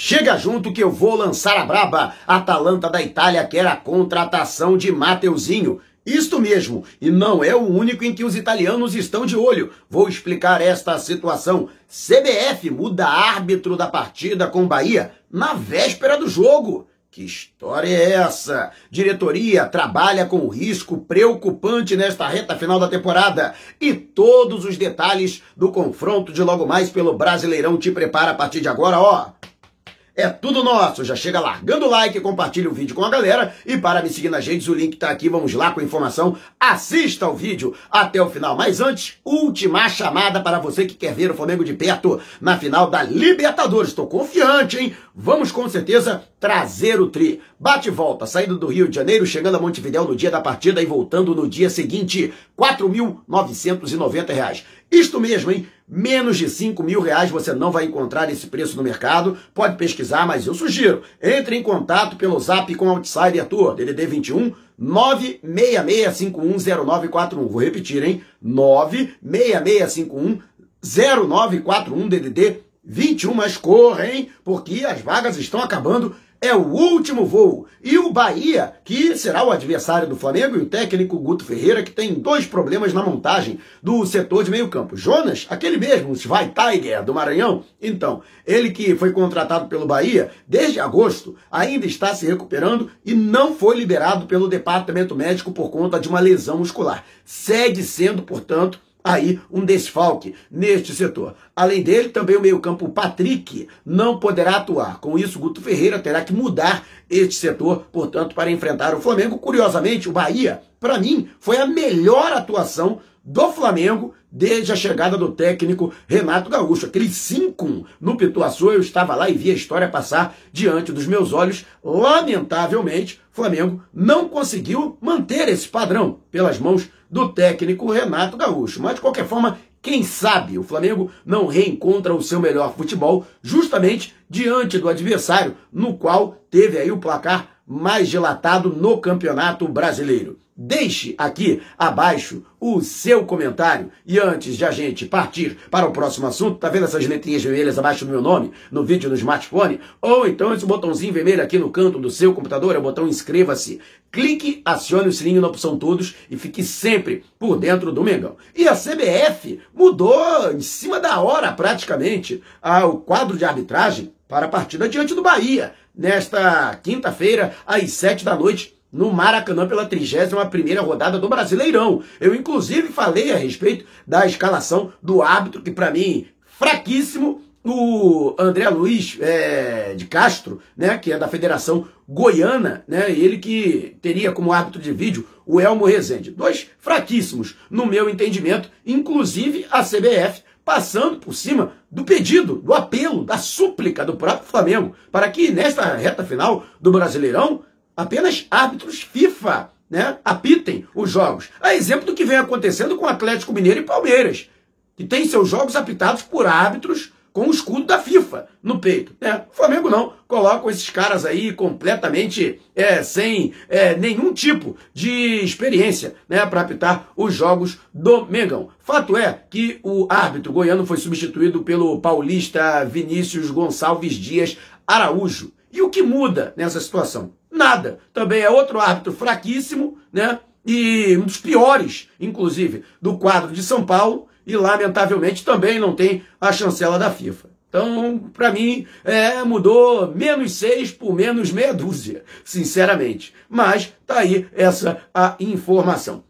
Chega junto que eu vou lançar a braba. Atalanta da Itália quer a contratação de Mateuzinho. Isto mesmo, e não é o único em que os italianos estão de olho. Vou explicar esta situação. CBF muda árbitro da partida com Bahia na véspera do jogo. Que história é essa? Diretoria trabalha com risco preocupante nesta reta final da temporada. E todos os detalhes do confronto de logo mais pelo Brasileirão te prepara a partir de agora, ó. É tudo nosso. Já chega largando o like, compartilha o vídeo com a galera. E para me seguir nas redes, o link tá aqui. Vamos lá com a informação. Assista o vídeo até o final. Mas antes, última chamada para você que quer ver o Flamengo de perto na final da Libertadores. Estou confiante, hein? Vamos com certeza trazer o tri. Bate e volta, saindo do Rio de Janeiro, chegando a Montevidéu no dia da partida e voltando no dia seguinte. R$ 4.990. Isto mesmo, hein? Menos de 5 mil reais você não vai encontrar esse preço no mercado. Pode pesquisar, mas eu sugiro. Entre em contato pelo zap com Outsider Tour, DDD 21 966510941. Vou repetir, hein? 966510941 DDD 21, mas corra, hein? Porque as vagas estão acabando é o último voo. E o Bahia, que será o adversário do Flamengo, e o técnico Guto Ferreira, que tem dois problemas na montagem do setor de meio campo. Jonas, aquele mesmo, Vai Tiger, do Maranhão. Então, ele que foi contratado pelo Bahia, desde agosto, ainda está se recuperando e não foi liberado pelo departamento médico por conta de uma lesão muscular. Segue sendo, portanto, aí um desfalque neste setor. Além dele, também o meio-campo Patrick não poderá atuar. Com isso, Guto Ferreira terá que mudar este setor, portanto, para enfrentar o Flamengo. Curiosamente, o Bahia, para mim, foi a melhor atuação do Flamengo desde a chegada do técnico Renato Gaúcho. Aquele 5 no Pituaçu, eu estava lá e vi a história passar diante dos meus olhos. Lamentavelmente, Flamengo não conseguiu manter esse padrão pelas mãos do técnico Renato Gaúcho. Mas, de qualquer forma, quem sabe o Flamengo não reencontra o seu melhor futebol justamente diante do adversário, no qual teve aí o placar mais dilatado no Campeonato Brasileiro. Deixe aqui abaixo o seu comentário. E antes de a gente partir para o próximo assunto, tá vendo essas letrinhas vermelhas abaixo do meu nome no vídeo no smartphone? Ou então esse botãozinho vermelho aqui no canto do seu computador, é o botão inscreva-se. Clique, acione o sininho na opção todos e fique sempre por dentro do Mengão. E a CBF mudou em cima da hora praticamente o quadro de arbitragem para a partida diante do Bahia nesta quinta-feira às sete da noite no Maracanã pela 31ª rodada do Brasileirão. Eu inclusive falei a respeito da escalação do árbitro que para mim fraquíssimo, o André Luiz é, de Castro, né, que é da Federação Goiana, né, ele que teria como árbitro de vídeo o Elmo Rezende. Dois fraquíssimos, no meu entendimento, inclusive a CBF passando por cima do pedido, do apelo, da súplica do próprio Flamengo, para que nesta reta final do Brasileirão apenas árbitros FIFA né, apitem os jogos. A exemplo do que vem acontecendo com Atlético Mineiro e Palmeiras, que tem seus jogos apitados por árbitros com o escudo da FIFA no peito. Né? O Flamengo não. Colocam esses caras aí completamente é, sem é, nenhum tipo de experiência né, para apitar os jogos do Mengão. Fato é que o árbitro goiano foi substituído pelo paulista Vinícius Gonçalves Dias Araújo. E o que muda nessa situação? Nada. Também é outro árbitro fraquíssimo, né? E um dos piores, inclusive, do quadro de São Paulo, e lamentavelmente também não tem a chancela da FIFA. Então, para mim, é, mudou menos seis por menos meia dúzia, sinceramente. Mas tá aí essa a informação.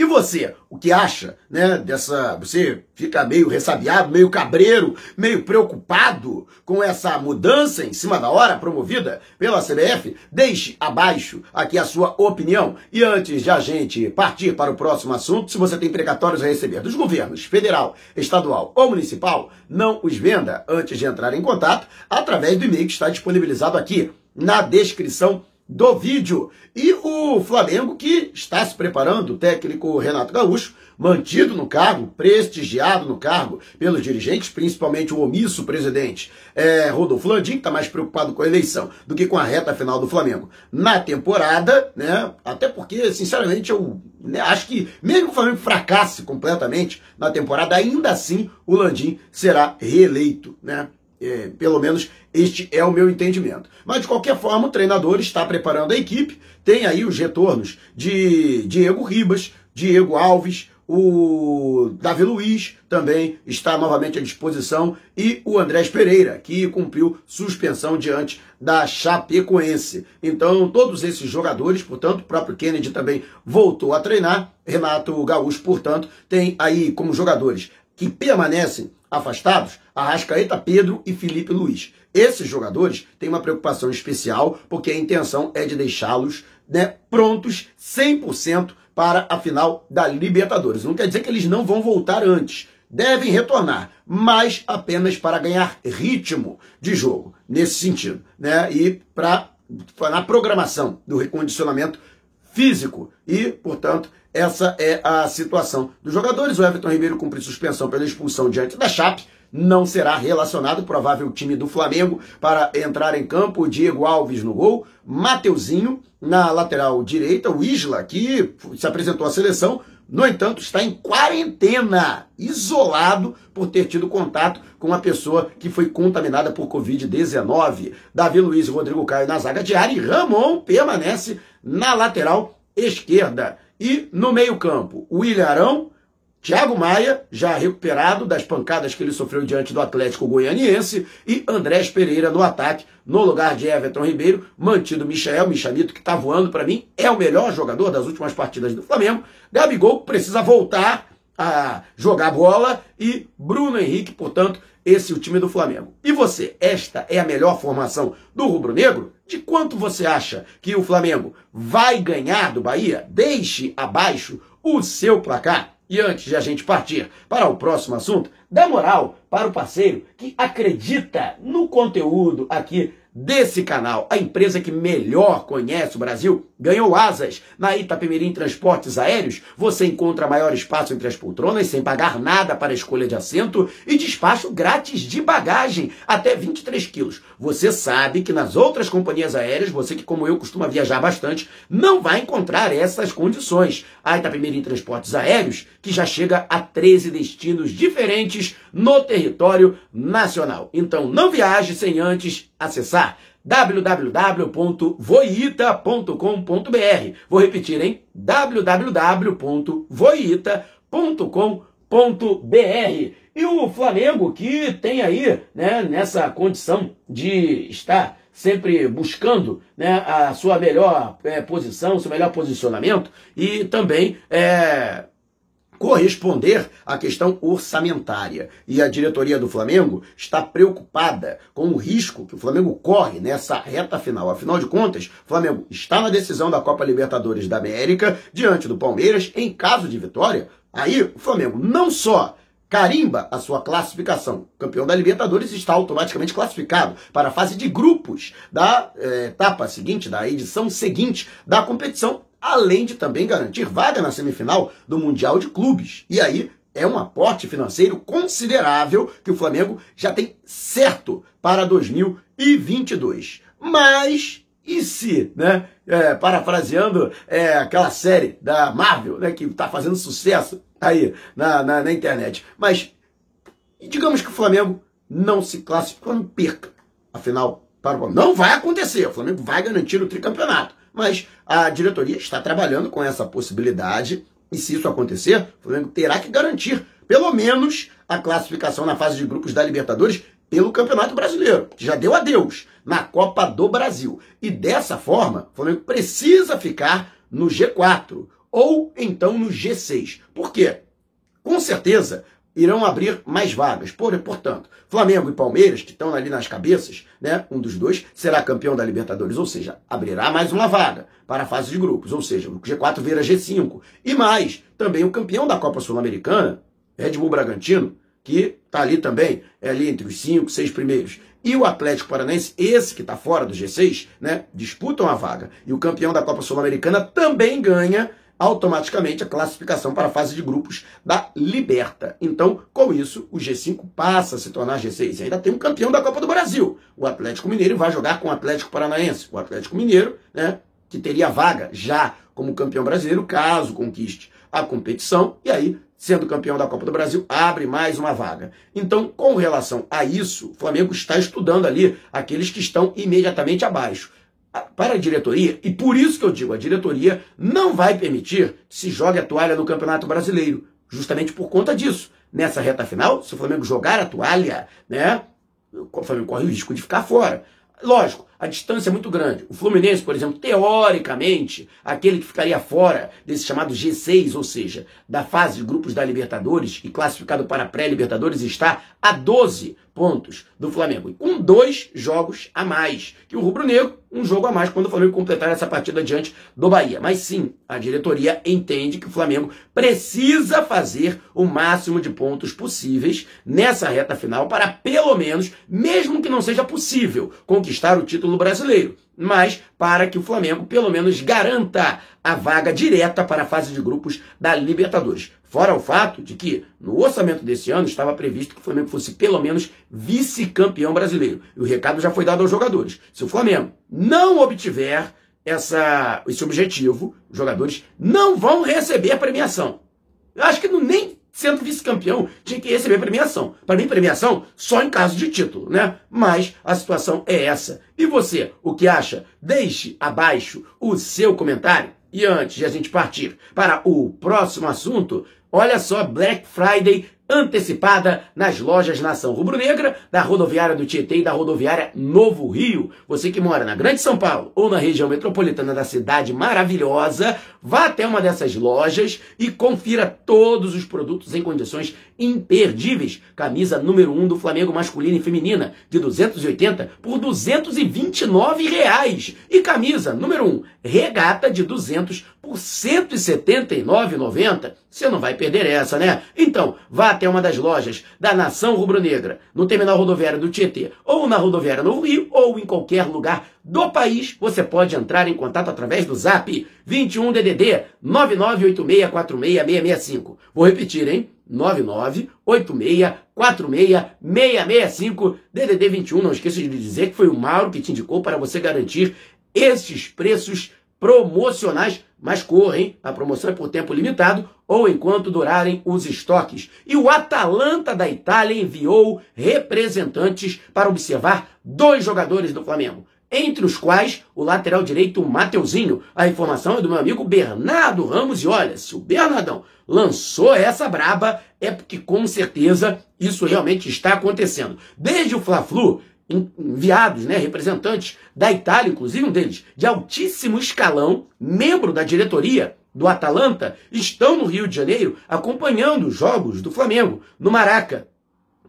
E você, o que acha, né, dessa, você fica meio ressabiado, meio cabreiro, meio preocupado com essa mudança em cima da hora promovida pela CBF? Deixe abaixo aqui a sua opinião. E antes de a gente partir para o próximo assunto, se você tem precatórios a receber dos governos federal, estadual ou municipal, não os venda antes de entrar em contato através do e-mail que está disponibilizado aqui na descrição do vídeo. E o Flamengo que está se preparando, o técnico Renato Gaúcho, mantido no cargo, prestigiado no cargo pelos dirigentes, principalmente o omisso presidente é, Rodolfo Landim, que está mais preocupado com a eleição do que com a reta final do Flamengo na temporada, né? Até porque, sinceramente, eu né, acho que mesmo que o Flamengo fracasse completamente na temporada, ainda assim o Landim será reeleito, né? É, pelo menos este é o meu entendimento. Mas de qualquer forma, o treinador está preparando a equipe. Tem aí os retornos de Diego Ribas, Diego Alves, o Davi Luiz também está novamente à disposição e o Andrés Pereira, que cumpriu suspensão diante da Chapecoense. Então, todos esses jogadores, portanto, o próprio Kennedy também voltou a treinar. Renato Gaúcho, portanto, tem aí como jogadores que permanecem afastados Arrascaeta, Pedro e Felipe Luiz. Esses jogadores têm uma preocupação especial porque a intenção é de deixá-los né, prontos 100% para a final da Libertadores. Não quer dizer que eles não vão voltar antes. Devem retornar, mas apenas para ganhar ritmo de jogo, nesse sentido. Né? E para na programação do recondicionamento físico. E, portanto, essa é a situação dos jogadores. O Everton Ribeiro cumpre suspensão pela expulsão diante da Chape não será relacionado, provável time do Flamengo, para entrar em campo. Diego Alves no gol, Mateuzinho na lateral direita, o Isla, que se apresentou à seleção, no entanto, está em quarentena, isolado por ter tido contato com uma pessoa que foi contaminada por Covid-19. Davi Luiz e Rodrigo Caio na zaga de área e Ramon permanece na lateral esquerda. E no meio-campo, o Ilharão, Thiago Maia, já recuperado das pancadas que ele sofreu diante do Atlético Goianiense, e Andrés Pereira no ataque, no lugar de Everton Ribeiro, mantido Michael, Michalito, que está voando para mim, é o melhor jogador das últimas partidas do Flamengo. Gabigol precisa voltar a jogar bola e Bruno Henrique, portanto, esse é o time do Flamengo. E você, esta é a melhor formação do Rubro Negro? De quanto você acha que o Flamengo vai ganhar do Bahia? Deixe abaixo o seu placar. E antes de a gente partir para o próximo assunto, dá moral para o parceiro que acredita no conteúdo aqui desse canal. A empresa que melhor conhece o Brasil ganhou asas. Na Itapemirim Transportes Aéreos, você encontra maior espaço entre as poltronas sem pagar nada para escolha de assento e despacho grátis de bagagem até 23 quilos. Você sabe que nas outras companhias aéreas, você que como eu costuma viajar bastante, não vai encontrar essas condições. A Itapemirim Transportes Aéreos, que já chega a 13 destinos diferentes no território nacional. Então não viaje sem antes acessar www.voita.com.br. Vou repetir, hein? www.voita.com.br. E o Flamengo que tem aí, né, nessa condição de estar sempre buscando né, a sua melhor é, posição, seu melhor posicionamento e também é, corresponder à questão orçamentária. E a diretoria do Flamengo está preocupada com o risco que o Flamengo corre nessa reta final. Afinal de contas, o Flamengo está na decisão da Copa Libertadores da América diante do Palmeiras. Em caso de vitória, aí o Flamengo não só carimba a sua classificação. Campeão da Libertadores está automaticamente classificado para a fase de grupos da eh, etapa seguinte, da edição seguinte da competição além de também garantir vaga na semifinal do Mundial de Clubes. E aí é um aporte financeiro considerável que o Flamengo já tem certo para 2022. Mas e se, né? É, parafraseando é, aquela série da Marvel, né, que está fazendo sucesso aí na, na, na, internet. Mas digamos que o Flamengo não se classifica, não perca. Afinal, para o não vai acontecer. O Flamengo vai garantir o tricampeonato. Mas a diretoria está trabalhando com essa possibilidade e se isso acontecer, o Flamengo terá que garantir pelo menos a classificação na fase de grupos da Libertadores pelo Campeonato Brasileiro, já deu adeus na Copa do Brasil. E dessa forma, o Flamengo precisa ficar no G4 ou então no G6. Por quê? Com certeza, irão abrir mais vagas. Por, portanto, Flamengo e Palmeiras, que estão ali nas cabeças, né, um dos dois será campeão da Libertadores, ou seja, abrirá mais uma vaga para a fase de grupos, ou seja, o G4 vira G5. E mais, também o campeão da Copa Sul-Americana, Red Bull Bragantino, que está ali também, é ali entre os cinco, seis primeiros. E o Atlético Paranaense, esse que está fora do G6, né, disputam a vaga. E o campeão da Copa Sul-Americana também ganha automaticamente a classificação para a fase de grupos da Liberta. Então, com isso, o G5 passa a se tornar G6. E ainda tem um campeão da Copa do Brasil. O Atlético Mineiro vai jogar com o Atlético Paranaense. O Atlético Mineiro, né, que teria vaga já como campeão brasileiro, caso conquiste a competição, e aí sendo campeão da Copa do Brasil, abre mais uma vaga. Então, com relação a isso, o Flamengo está estudando ali aqueles que estão imediatamente abaixo. Para a diretoria, e por isso que eu digo, a diretoria não vai permitir que se jogue a toalha no Campeonato Brasileiro, justamente por conta disso. Nessa reta final, se o Flamengo jogar a toalha, né, o Flamengo corre o risco de ficar fora. Lógico, a distância é muito grande. O Fluminense, por exemplo, teoricamente, aquele que ficaria fora desse chamado G6, ou seja, da fase de grupos da Libertadores e classificado para pré-Libertadores, está a 12 pontos do Flamengo. E com dois jogos a mais que o Rubro Negro, um jogo a mais quando o Flamengo completar essa partida diante do Bahia. Mas sim, a diretoria entende que o Flamengo precisa fazer o máximo de pontos possíveis nessa reta final para pelo menos, mesmo que não seja possível, conquistar o título brasileiro mas para que o Flamengo pelo menos garanta a vaga direta para a fase de grupos da Libertadores. Fora o fato de que no orçamento desse ano estava previsto que o Flamengo fosse pelo menos vice-campeão brasileiro. E o recado já foi dado aos jogadores. Se o Flamengo não obtiver essa, esse objetivo, os jogadores não vão receber a premiação. Eu acho que não, nem sendo vice-campeão, tinha que receber premiação. Para mim, premiação só em caso de título, né? Mas a situação é essa. E você, o que acha? Deixe abaixo o seu comentário. E antes de a gente partir para o próximo assunto, olha só, Black Friday antecipada nas lojas Nação Rubro-Negra, da rodoviária do Tietê e da rodoviária Novo Rio. Você que mora na Grande São Paulo ou na região metropolitana da cidade maravilhosa, vá até uma dessas lojas e confira todos os produtos em condições imperdíveis. Camisa número 1 um do Flamengo masculina e feminina, de 280 por 229 reais. E camisa número 1, um, regata de 200 por 179,90. Você não vai perder essa, né? Então, vá até uma das lojas da Nação Rubro-Negra, no terminal rodoviário do Tietê, ou na rodoviária Novo Rio, ou em qualquer lugar do país. Você pode entrar em contato através do Zap 21 DDD 998646665. Vou repetir, hein? 9986466665 DDD 21. Não esqueça de dizer que foi o Mauro que te indicou para você garantir esses preços promocionais, mas correm, a promoção é por tempo limitado ou enquanto durarem os estoques. E o Atalanta da Itália enviou representantes para observar dois jogadores do Flamengo, entre os quais o lateral direito Mateuzinho. A informação é do meu amigo Bernardo Ramos e olha, se o Bernardão lançou essa braba, é porque com certeza isso realmente está acontecendo. Desde o Fla-Flu, enviados, né, representantes da Itália, inclusive um deles de altíssimo escalão, membro da diretoria do Atalanta, estão no Rio de Janeiro acompanhando os jogos do Flamengo no Maraca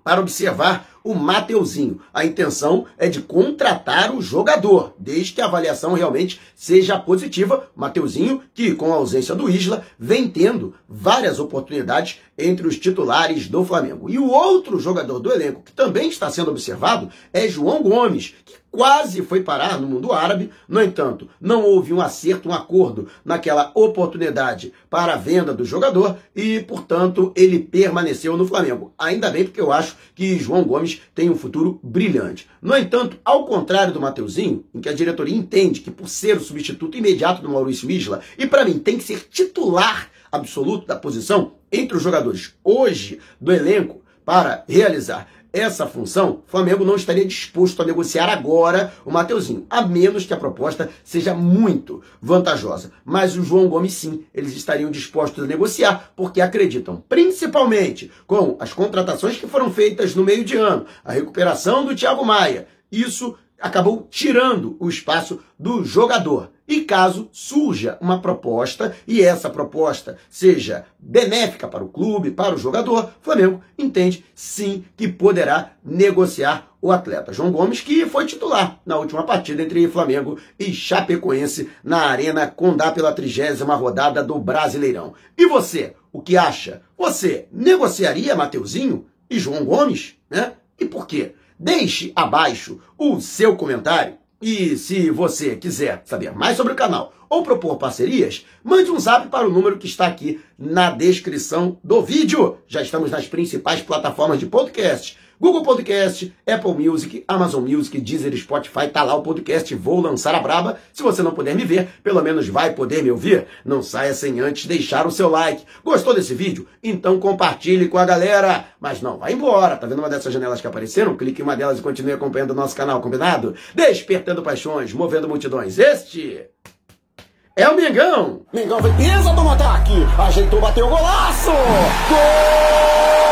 para observar o Mateuzinho. A intenção é de contratar o jogador, desde que a avaliação realmente seja positiva. Mateuzinho, que com a ausência do Isla, vem tendo várias oportunidades entre os titulares do Flamengo. E o outro jogador do elenco que também está sendo observado é João Gomes, que quase foi parar no mundo árabe. No entanto, não houve um acerto, um acordo naquela oportunidade para a venda do jogador e, portanto, ele permaneceu no Flamengo. Ainda bem porque eu acho que João Gomes tem um futuro brilhante. No entanto, ao contrário do Mateuzinho, em que a diretoria entende que por ser o substituto imediato do Maurício Isla, e para mim tem que ser titular absoluto da posição entre os jogadores hoje do elenco para realizar essa função, o Flamengo não estaria disposto a negociar agora o Mateuzinho, a menos que a proposta seja muito vantajosa. Mas o João Gomes sim, eles estariam dispostos a negociar, porque acreditam, principalmente com as contratações que foram feitas no meio de ano, a recuperação do Thiago Maia. Isso acabou tirando o espaço do jogador. E caso surja uma proposta e essa proposta seja benéfica para o clube, para o jogador, o Flamengo entende sim que poderá negociar o atleta João Gomes, que foi titular na última partida entre Flamengo e Chapecoense na Arena Condá pela trigésima rodada do Brasileirão. E você, o que acha? Você negociaria Mateuzinho e João Gomes? Né? E por quê? Deixe abaixo o seu comentário. E se você quiser saber mais sobre o canal ou propor parcerias, mande um zap para o número que está aqui na descrição do vídeo. Já estamos nas principais plataformas de podcast. Google Podcast, Apple Music, Amazon Music, Deezer, Spotify, tá lá o podcast Vou Lançar a Braba. Se você não puder me ver, pelo menos vai poder me ouvir. Não saia sem antes deixar o seu like. Gostou desse vídeo? Então compartilhe com a galera. Mas não, vai embora. Tá vendo uma dessas janelas que apareceram? Clique em uma delas e continue acompanhando o nosso canal, combinado? Despertando paixões, movendo multidões. Este é o Mengão. Mengão fez pisa do ataque. Ajeitou, bateu o golaço. Gol!